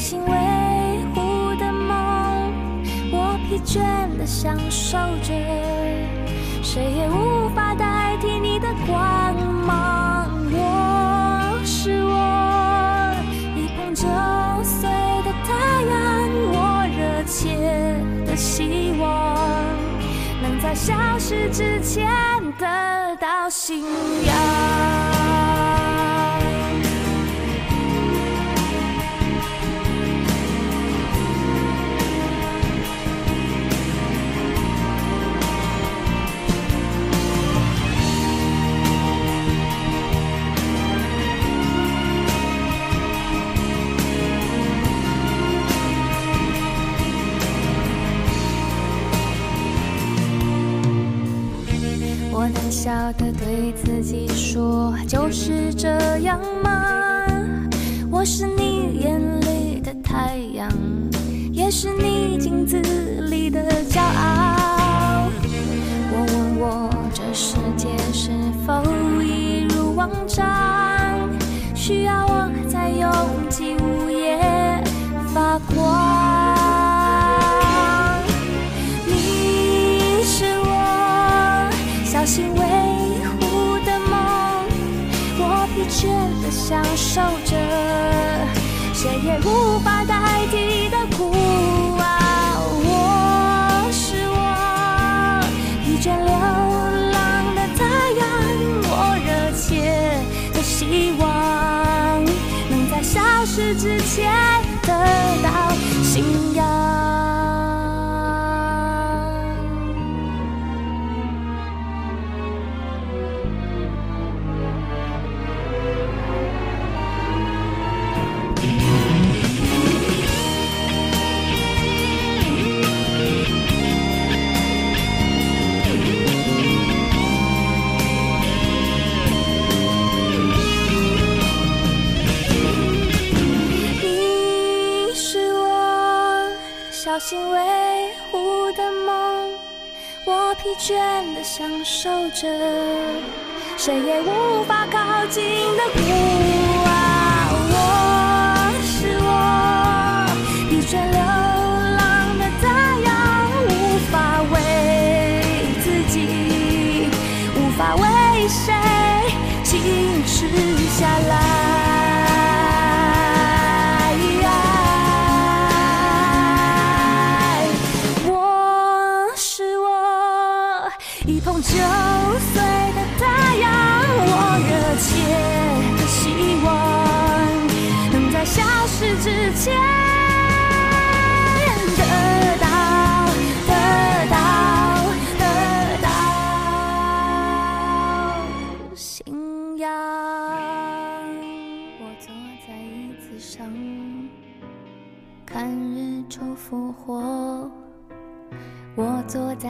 心维护的梦，我疲倦的享受着，谁也无法代替你的光芒。我是我一碰就碎的太阳，我热切的希望能在消失之前得到信仰。我胆小的对自己说，就是这样吗？我是你眼里的太阳，也是你镜子里的骄傲。享受着，谁也无法倦的享受着，谁也无法靠近的孤傲。我是我疲倦流浪的太阳，无法为自己，无法为谁静止下来。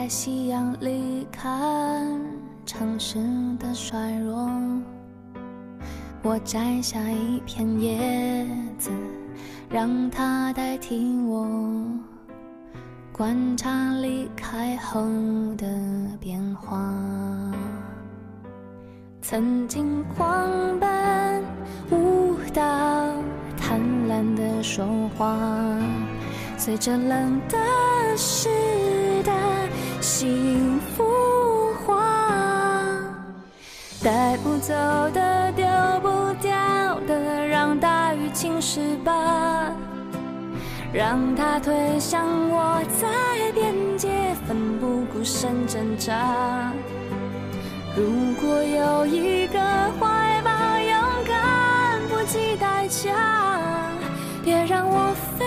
在夕阳里看城市的衰弱。我摘下一片叶子，让它代替我，观察离开后的变化。曾经狂奔舞蹈，贪婪的说话，随着冷的湿的幸福花，带不走的丢不掉的，让大雨侵蚀吧。让它推向我，在边界奋不顾身挣扎。如果有一个怀抱，勇敢不计代价，别让我飞，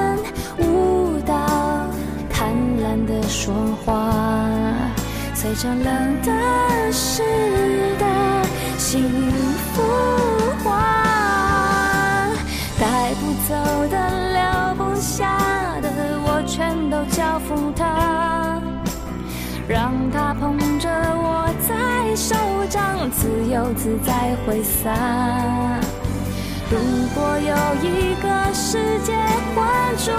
的说话，随着冷的湿的幸福化，带不走的留不下的，我全都交付他，让他捧着我在手掌，自由自在挥洒。如果有一个世界浑浊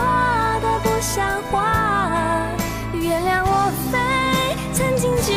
的不像话，原谅我非，曾经眷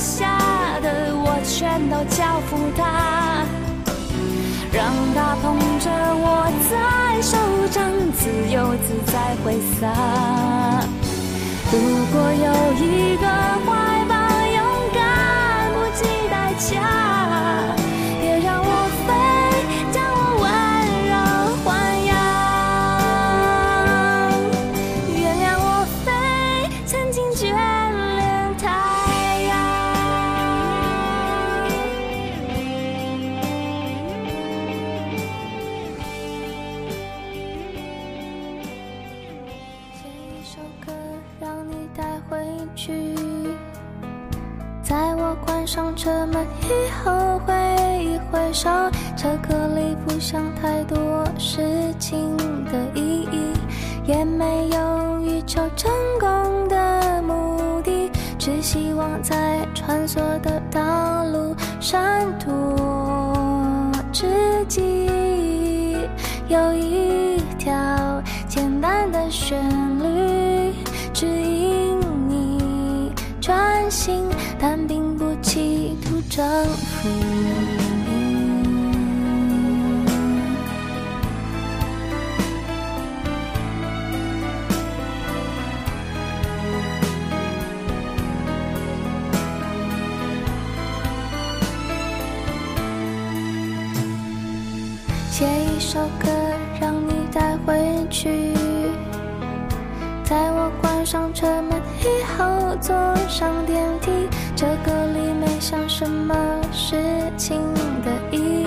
下的，我全都交付他，让他捧着我在手掌，自由自在挥洒。如果有一个怀上车门以后挥一挥手，车壳里不想太多事情的意义，也没有欲求成功的目的，只希望在穿梭的道路闪躲之际，有一条简单的旋企图征服你。写一首歌让你带回去，在我关上车门以后坐上电梯。这歌里没想什么事情的意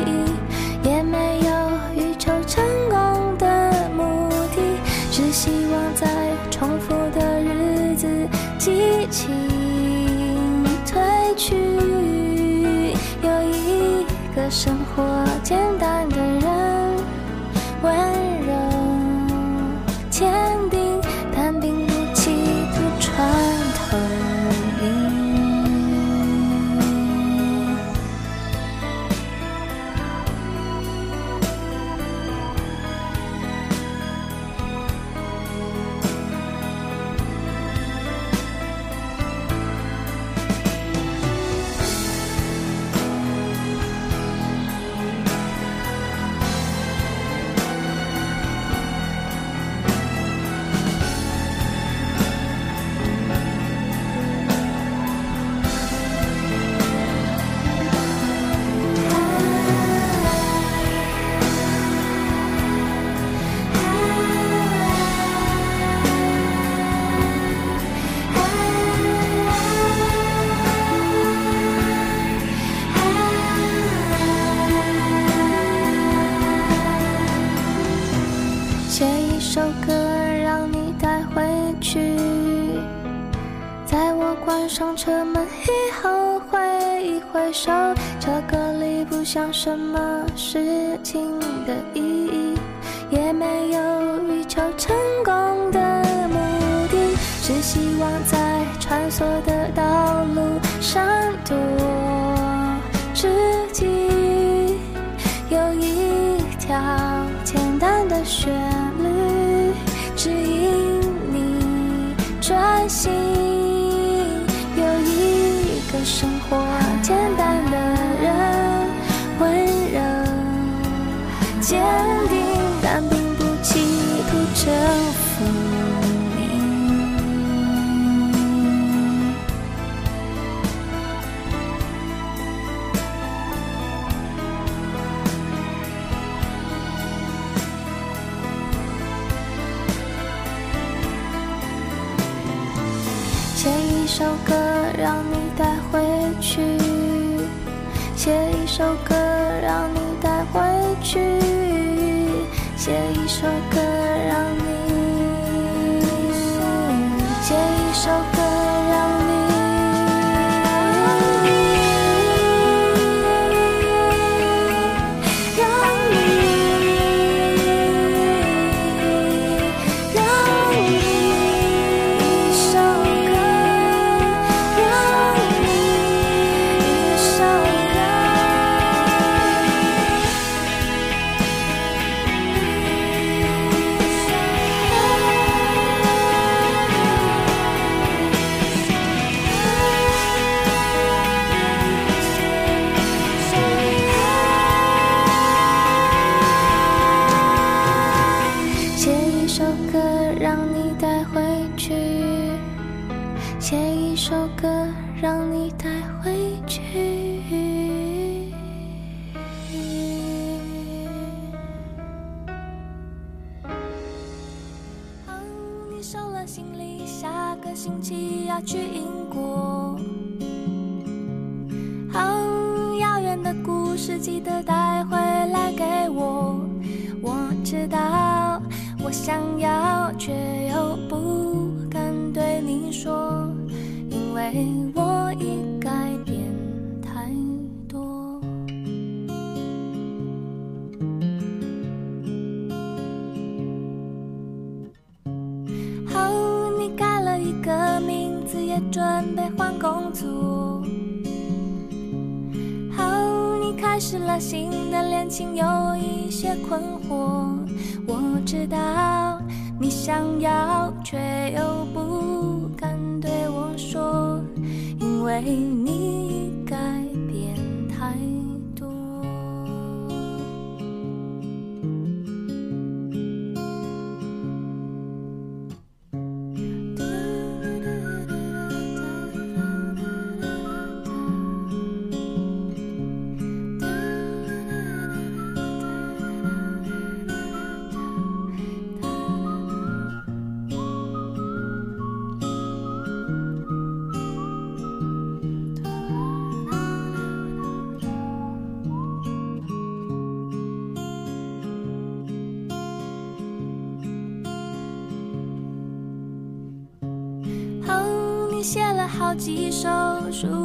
什么是几首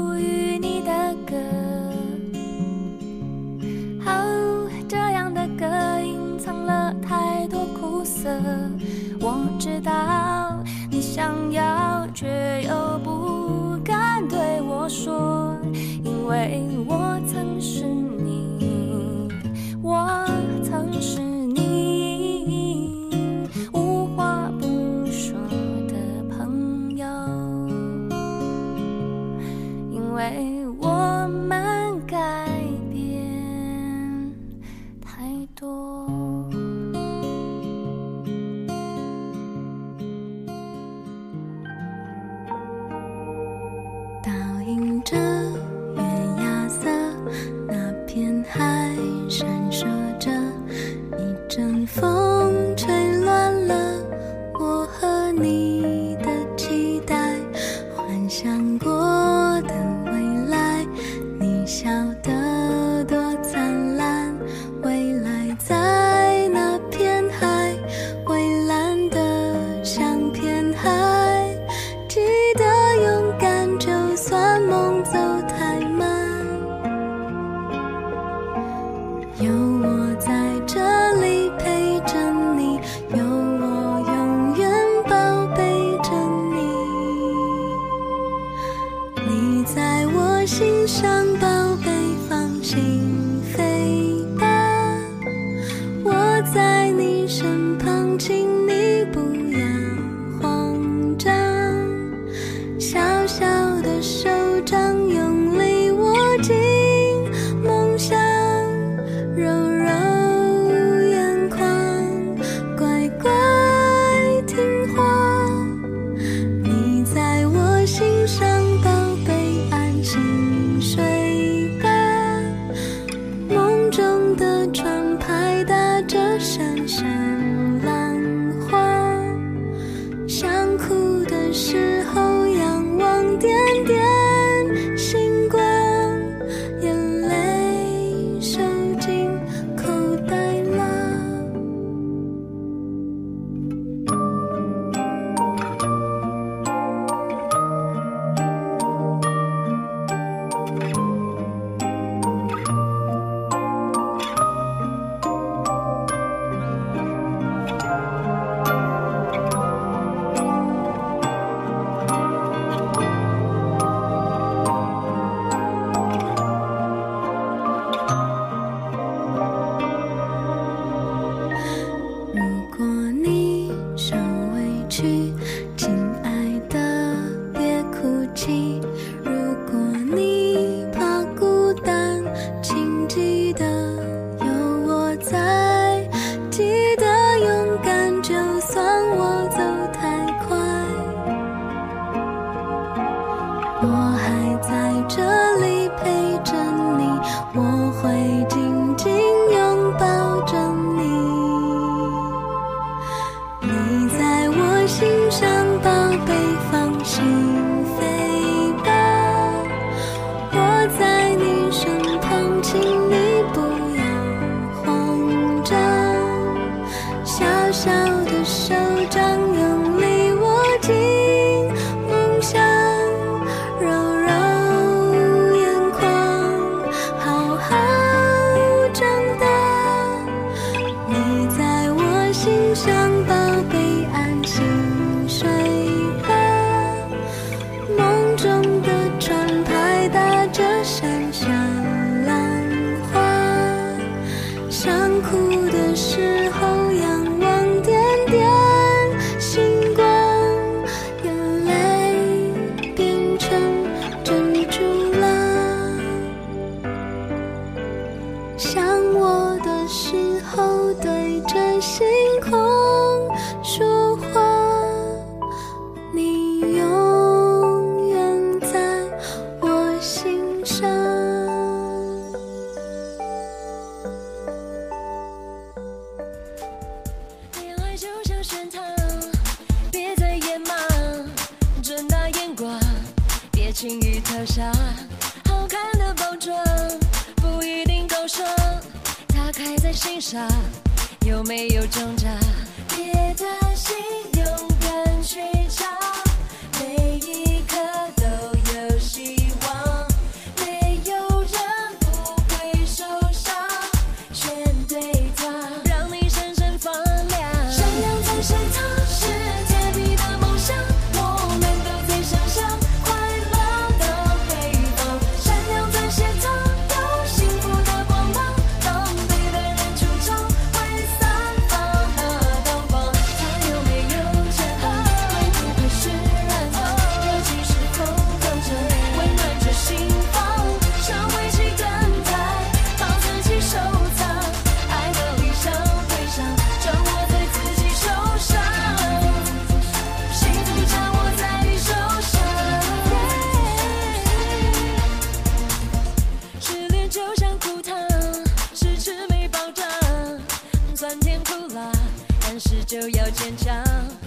凡事就要坚强。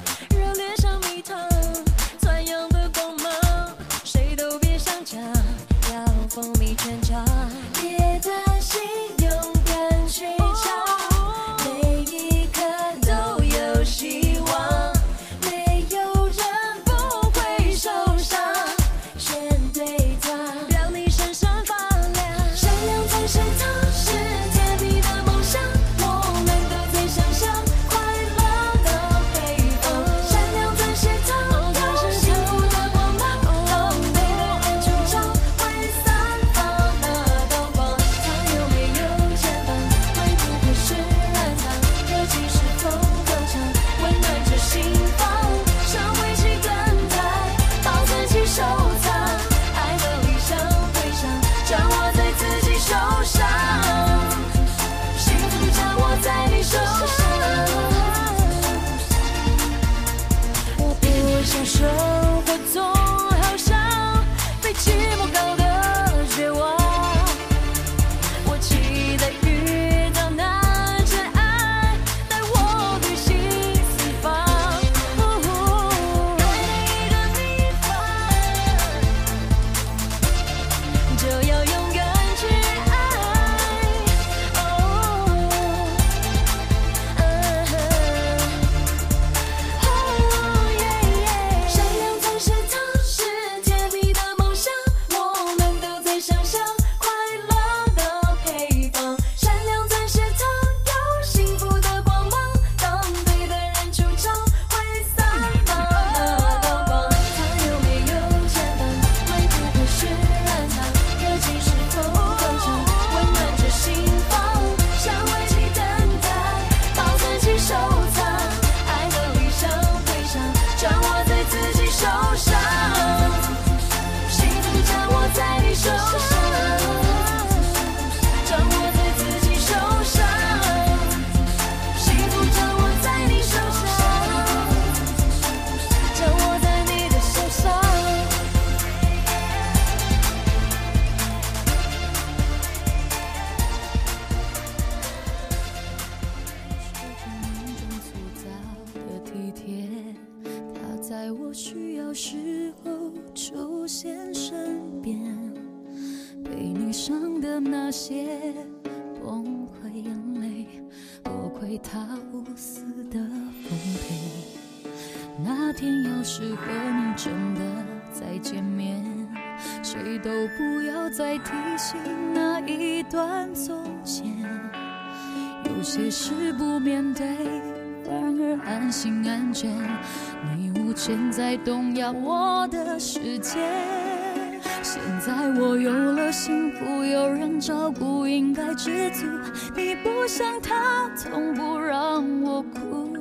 想他从不让我哭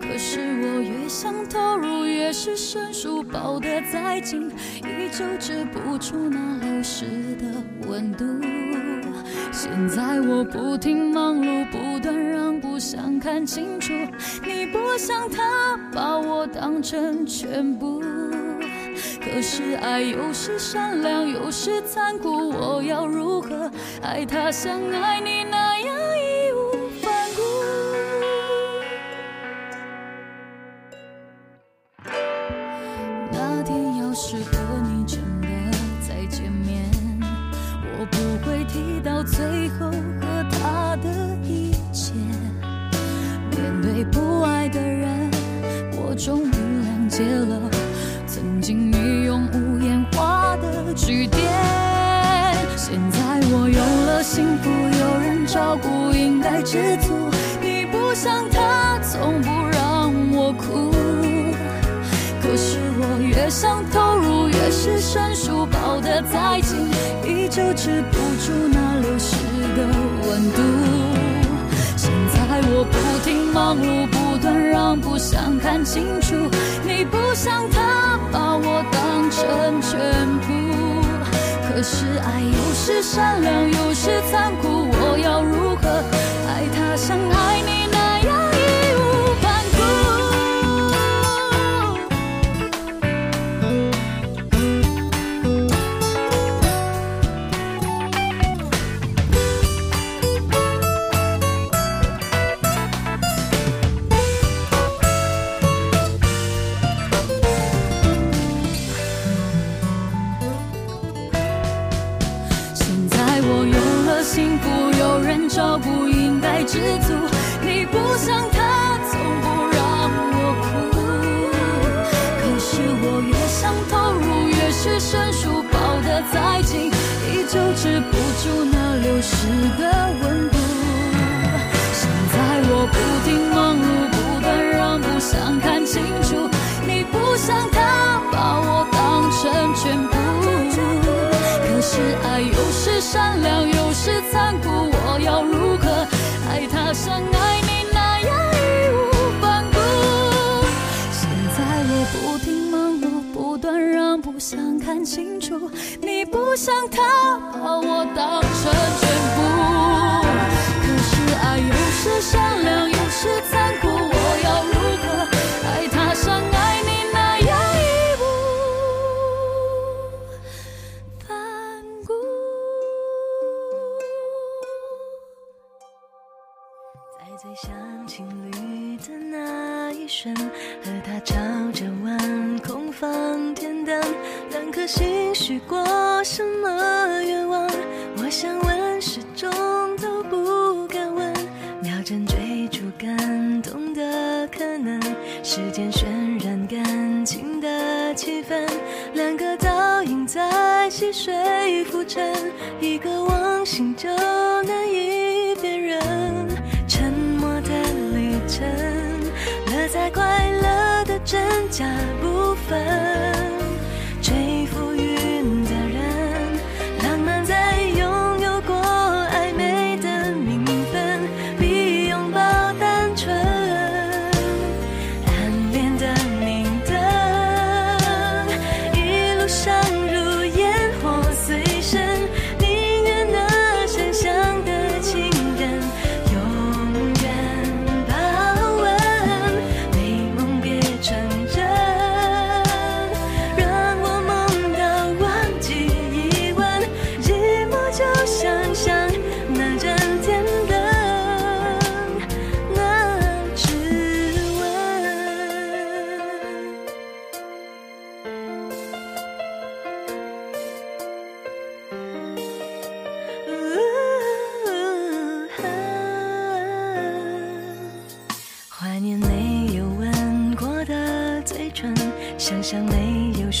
可是我越想投入越是生疏抱得再紧依旧止不住那流失的温度。现在我不停忙碌不断让步想看清楚你不想他把我当成全部。可是爱又是善良又是残酷，我要如何爱他像爱你那样义无反顾？那天要是和你真的再见面，我不会提到最后和他的一切，面对不安。幸福有人照顾应该知足你不像他从不让我哭。可是我越想投入越是生疏抱得再紧依旧止不住那流失的温度。现在我不停忙碌不断让步想看清楚你不像他把我当成全部可是爱有时善良有时残酷我要如何爱他像爱你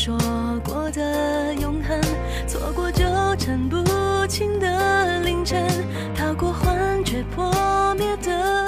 说过的永恒错过纠缠不清的凌晨逃过幻觉破灭的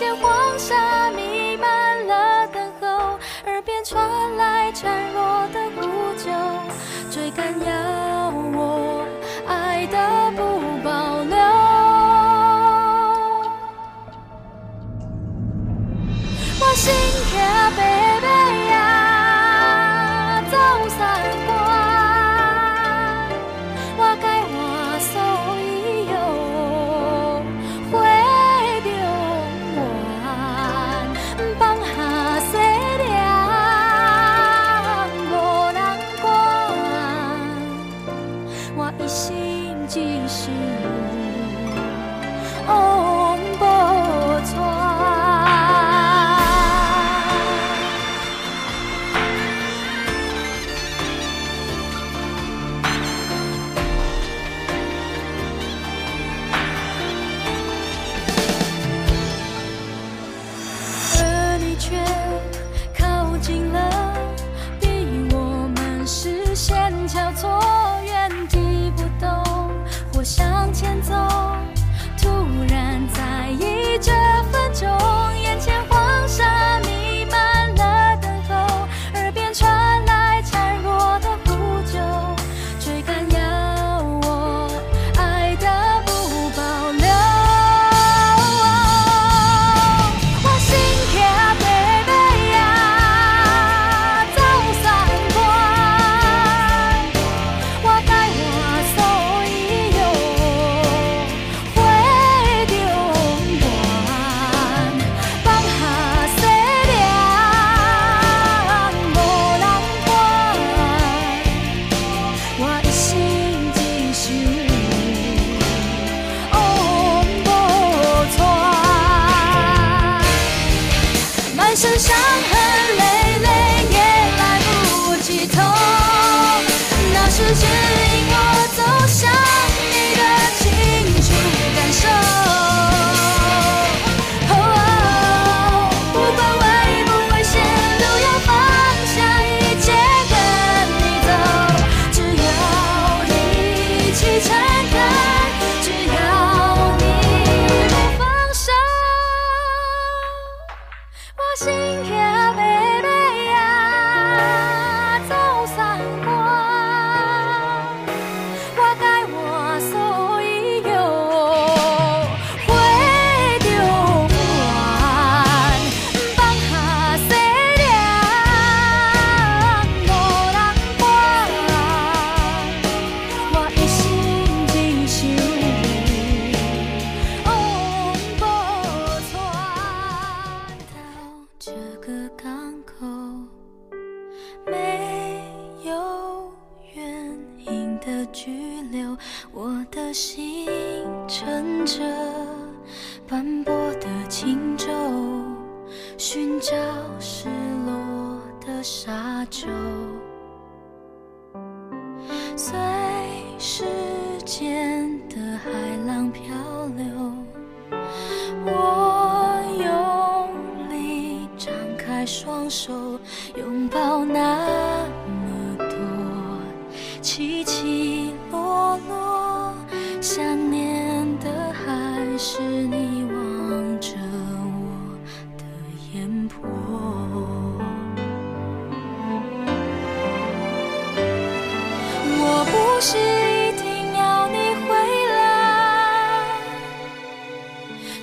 见黄沙弥漫了等候，耳边传来孱弱的呼救，追赶呀。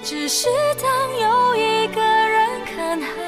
只是当又一个人看海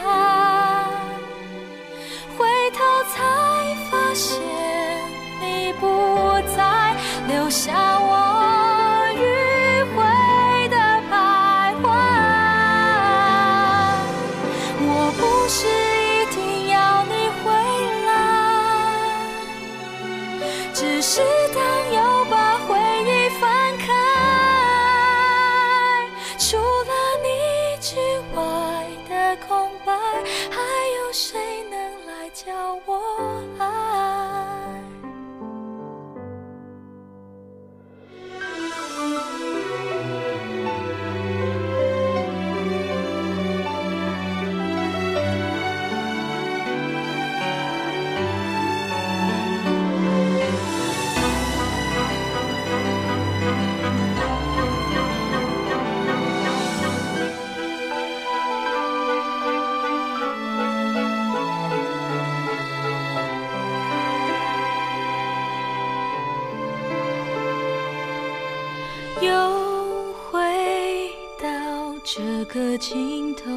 走，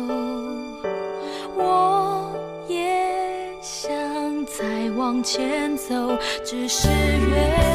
我也想再往前走，只是越。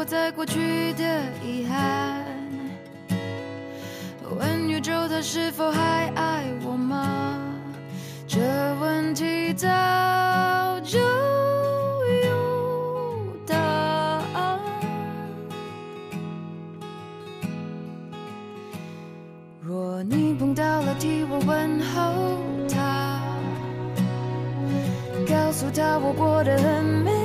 我在过去的遗憾，问宇宙它是否还爱我吗？这问题早就有答案。若你碰到了，替我问候他，告诉他我过得很美。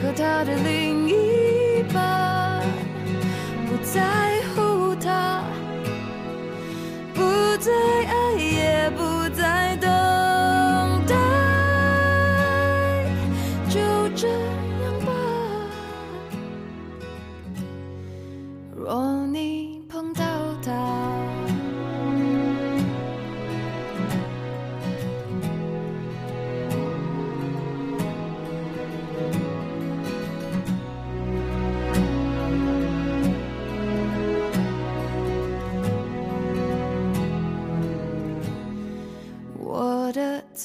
可他的另一半不在乎他不再爱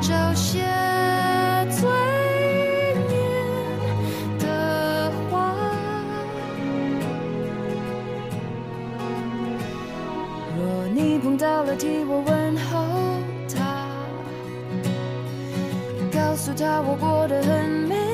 找些最念的话若你碰到了替我问候他告诉他我过得很美。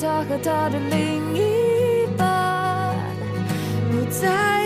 他和他的另一半，不在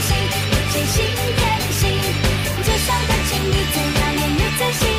心真心电信街上的情侣最耀眼又最心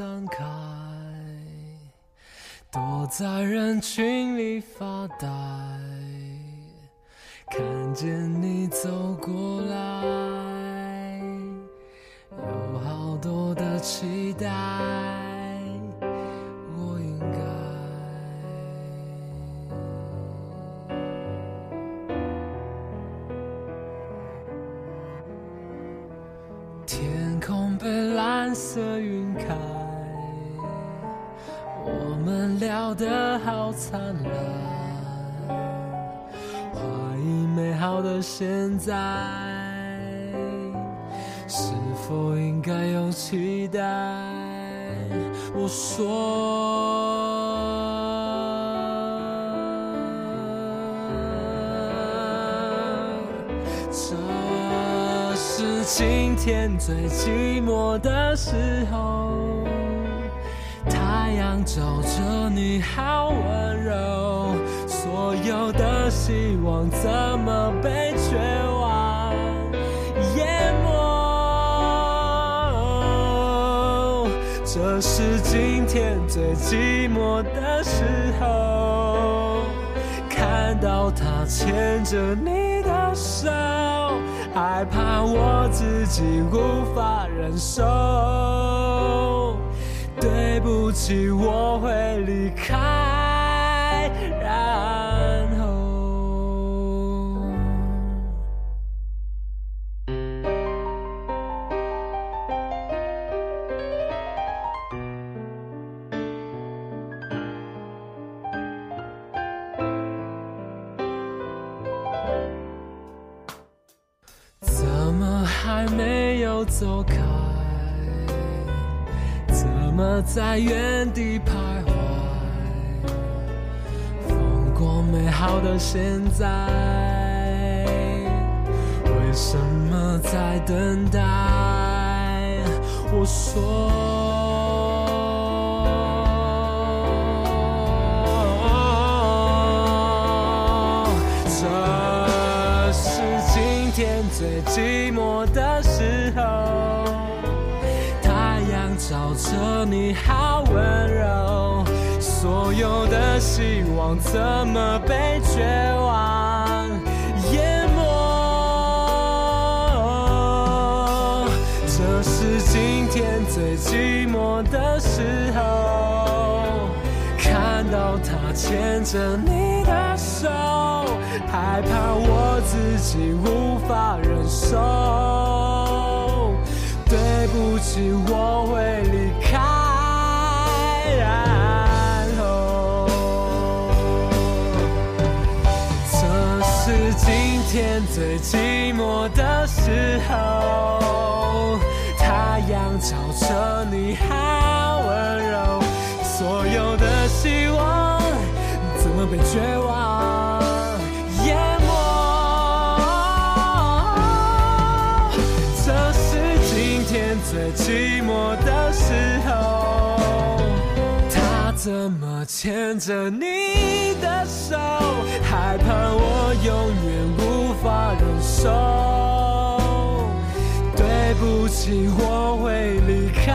散开这是今天最寂寞的时候。太阳照着你好温柔所有的希望怎么被绝望淹没？这是今天最寂寞的时候看到他牵着你害怕我自己无法忍受对不起我会离开。怎么被绝望淹没？这是今天最寂寞的时候，看到他牵着你的手，害怕我自己无法忍受。对不起，我天最寂寞的时候，太阳照着你，好温柔，所有的希望怎么被绝望淹没？这是今天最寂寞的时候，他怎么牵着你的手，害怕我永远不手。对不起，我会离开，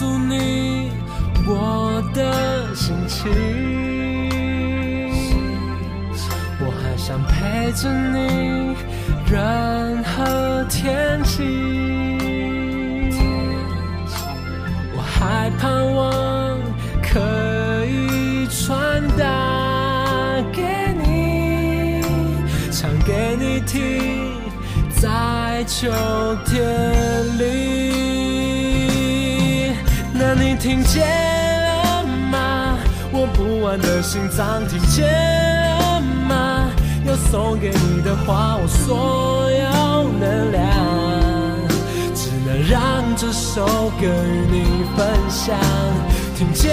诉你我的心情？我还想陪着你，任何天气。我还盼望可以传达给你，唱给你听，在秋天里。听见了吗？我不安的心脏听见了吗？要送给你的话，我所有能量，只能让这首歌与你分享。听见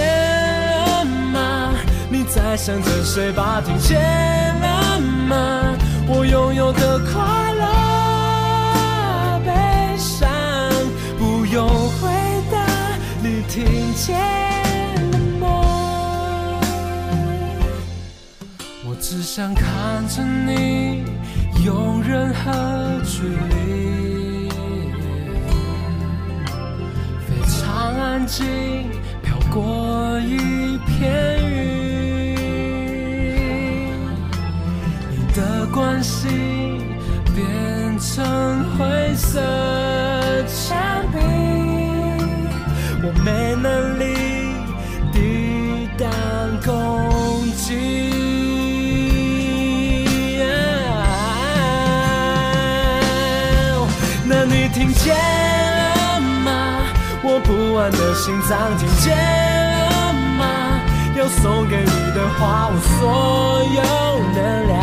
了吗？你在想着谁吧？听见了吗？我拥有的快乐、听见了吗？我只想看着你，用任何距离，非常安静，飘过一片云。你的关心变成灰色，没能力抵挡攻击。那你听见了吗？我不安的心脏听见了吗？要送给你的话，我所有能量，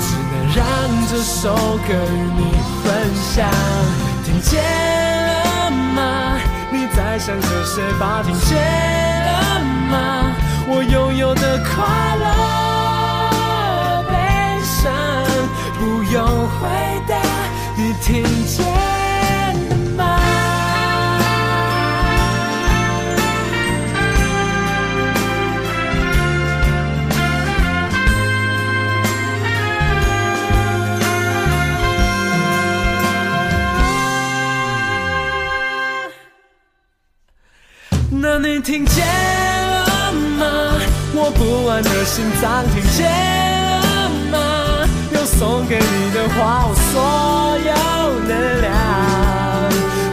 只能让这首歌与你分享。听见？在想着谁把？听见了吗？我拥有的快乐、悲伤，不用回答，你听见你听见了吗？我不安的心脏听见了吗？有送给你的话，我所有能量，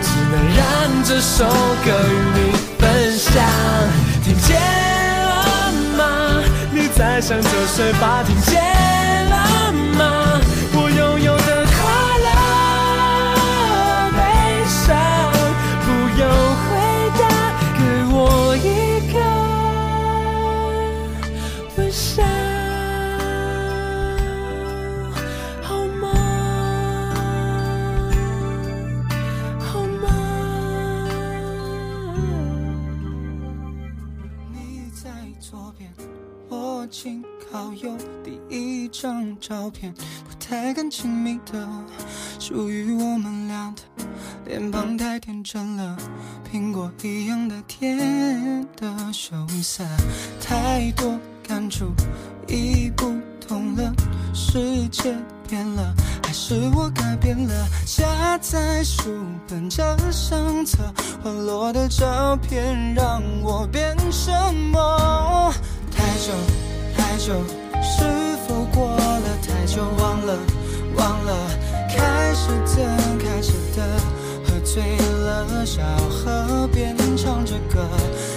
只能让这首歌与你分享。听见了吗？你在想着谁吧？听见了吗？照片，不太敢亲密的，属于我们俩的，脸庞太天真了，苹果一样的甜的羞涩，太多感触，已不同了，世界变了，还是我改变了？夹在书本这相册，滑落的照片让我变什么？太久太久，是否过了就？忘了忘了，开始的开始的，喝醉了，小河边唱着歌，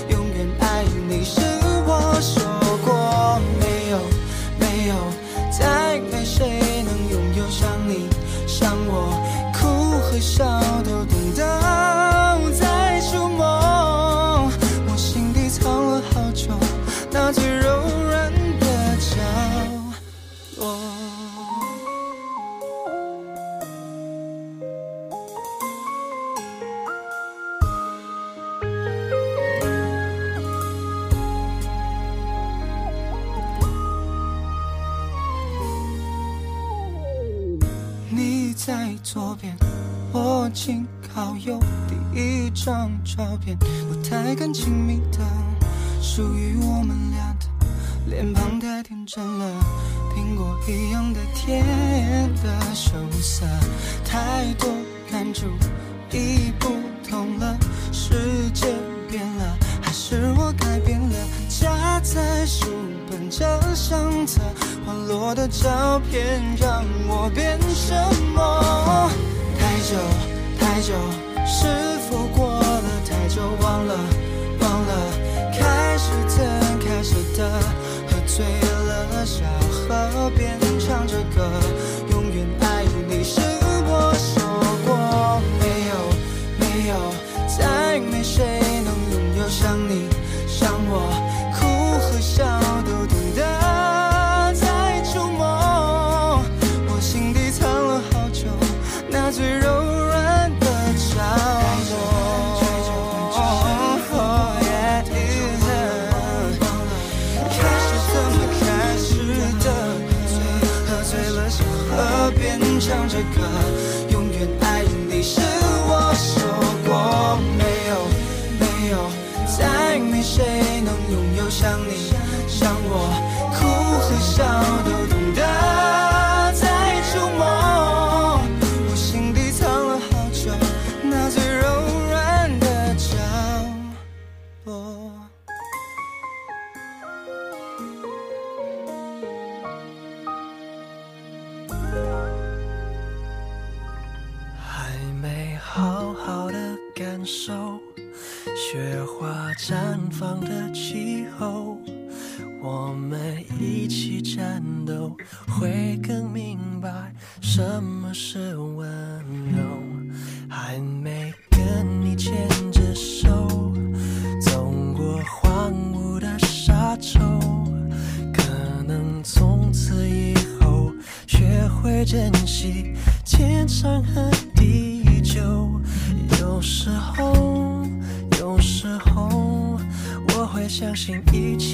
永远爱你是我说过没有没有，再没谁能拥有像你像我，哭和笑片，不太敢亲密的，属于我们俩的，脸庞太天真了，苹果一样的甜的羞涩，太多感触已不同了，世界变了，还是我改变了？夹在书本这相册，滑落的照片让我变什么？太久太久，是就？忘了忘了，开始怎开始的，喝醉了，小河边唱着歌，天长和地久。有时候，有时候，我会相信一切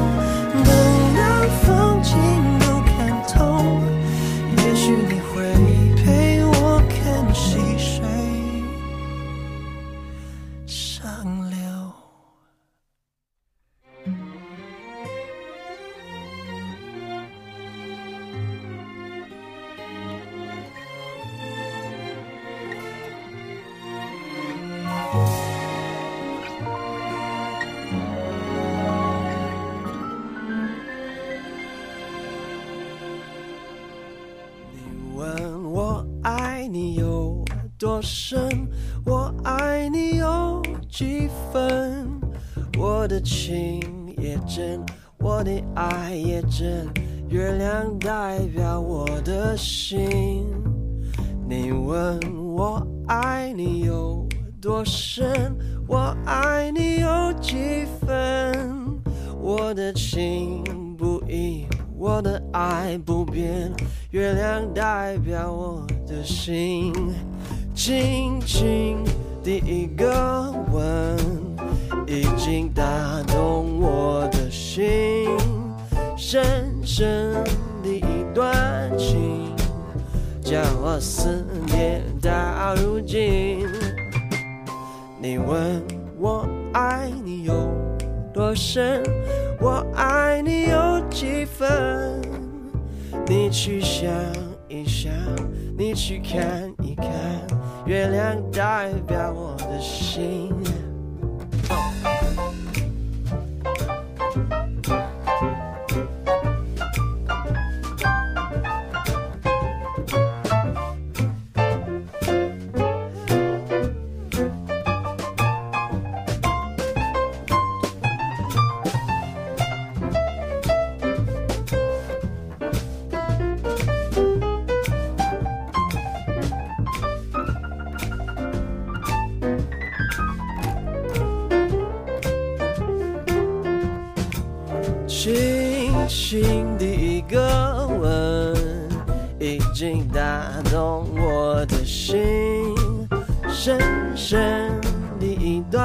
月亮代表我的心。你问我爱你有多深，我爱你有几分？我的情不移，我的爱不变，月亮代表我的心。轻轻的一个吻，已经打动我的心。深深的一段情，将我思念到如今。你问我爱你有多深，我爱你有几分？你去想一想，你去看一看，月亮代表我的心。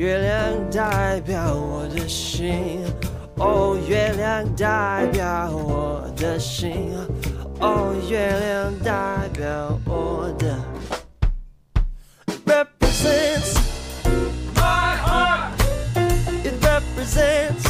月亮代表我的心。哦，月亮代表我的心。哦，月亮代表我的。Represents my heart. It represents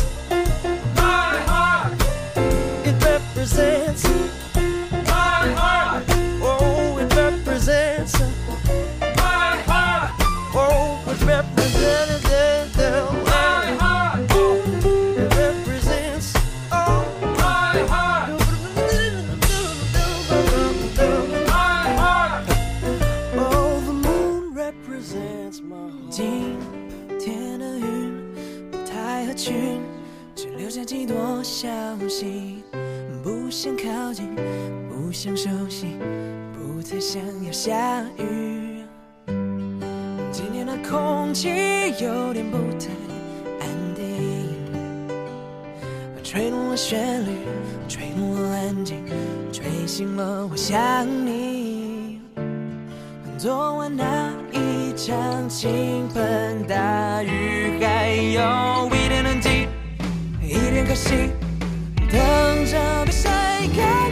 想休息不再想要下雨今天的空气有点不太安定。吹动了旋律吹动了安静吹醒了我想你。昨晚那一场倾盆大雨还有一点冷寂一点可惜等着被晒干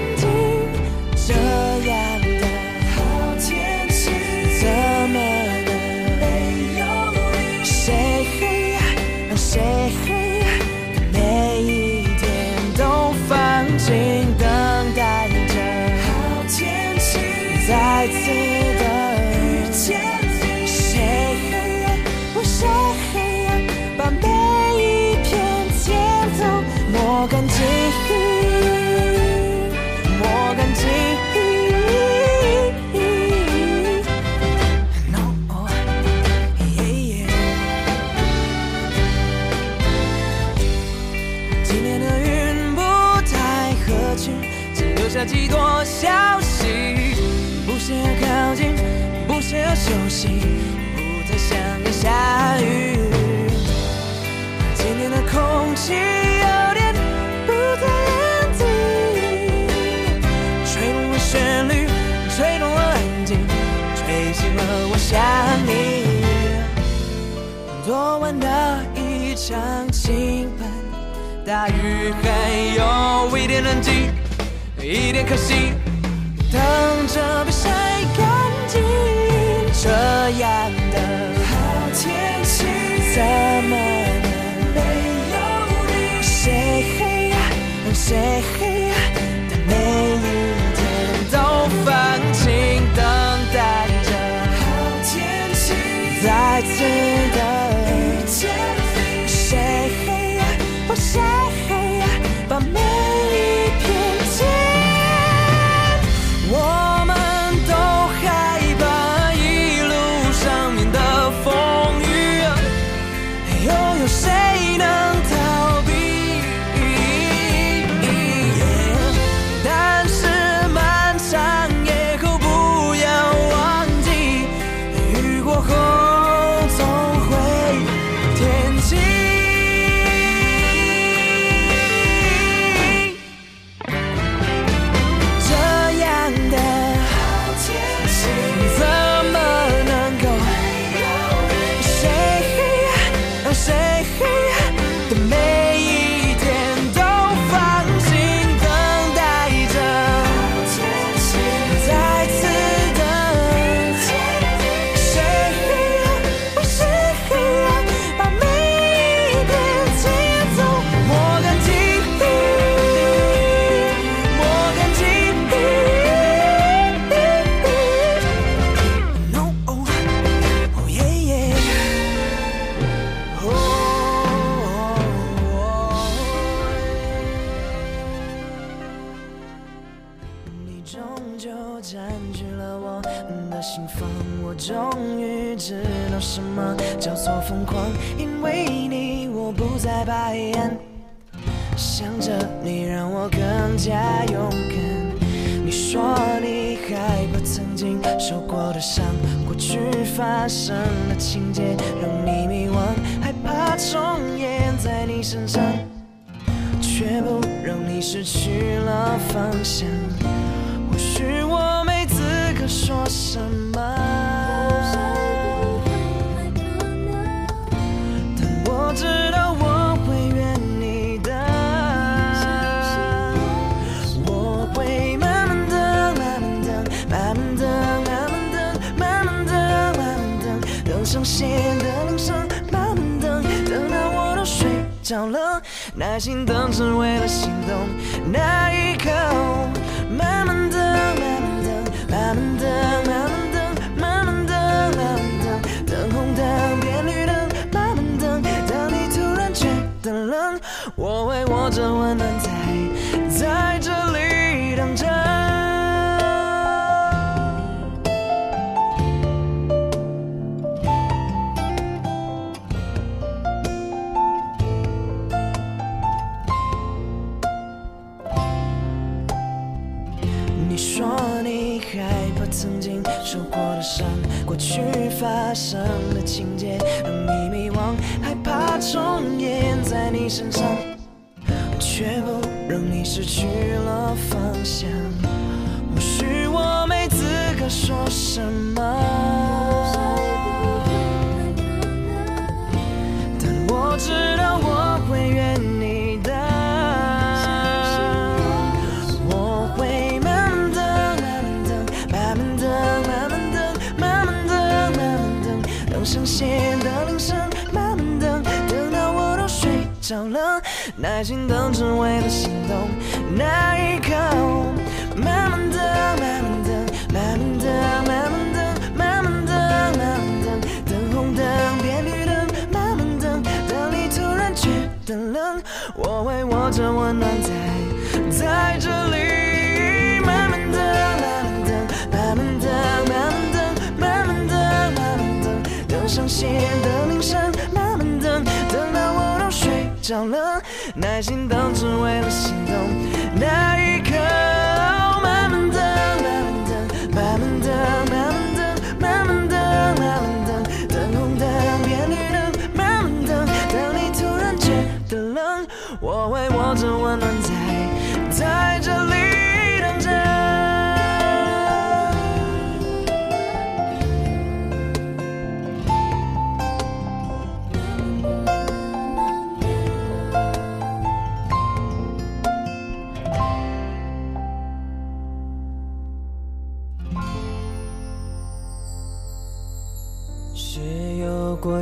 游戏不再想念下雨今天的空气有点不太安静吹动了旋律吹动了安静吹醒了我想你昨晚的一场倾盆大雨还有一点冷寂一点可惜等着被晒干净。这样的好天气怎么能没有你？谁黑夜等谁黑夜的每一天都放晴等待着好天气。再次等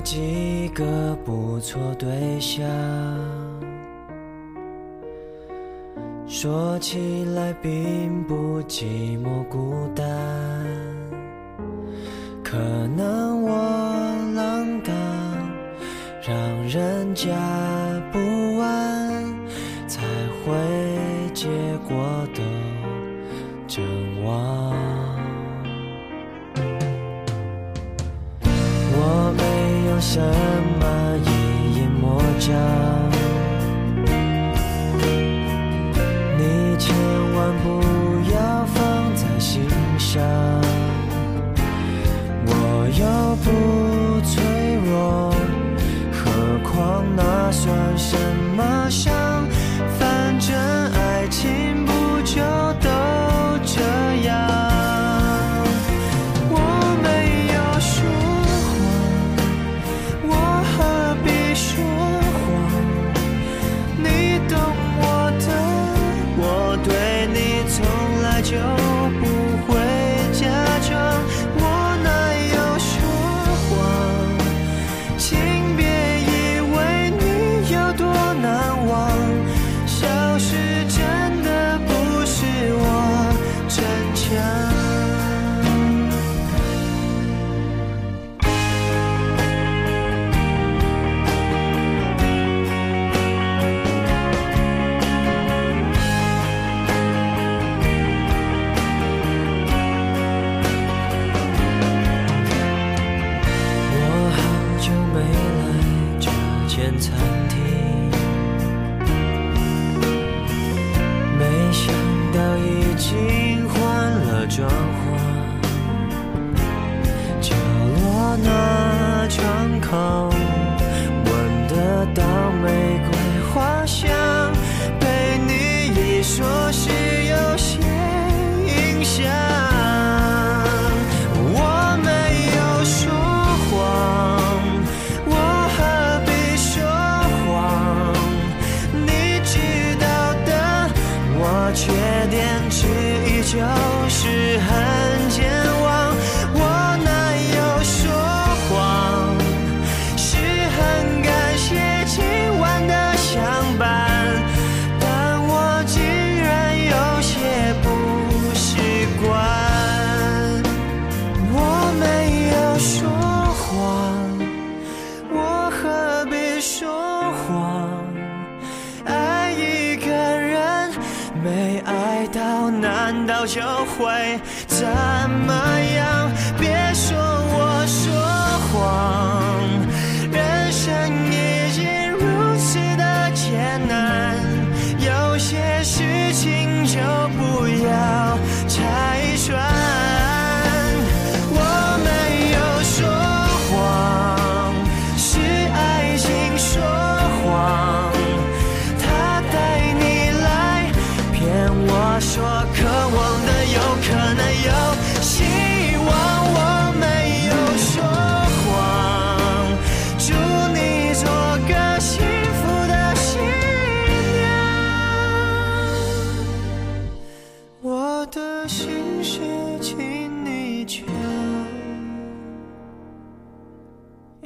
几个不错对象。说起来并不寂寞孤单可能我浪荡让人家怎么一眼魔障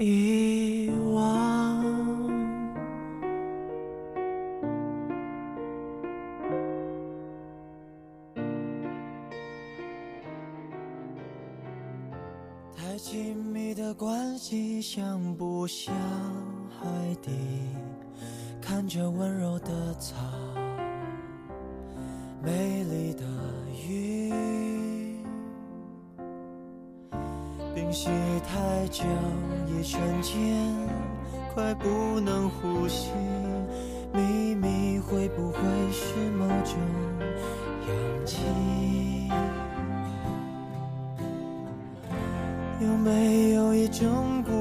遗忘太亲密的关系像不像海底看着温柔的草美丽的呼吸太久，一瞬间快不能呼吸。秘密会不会是某种氧气？有没有一种孤？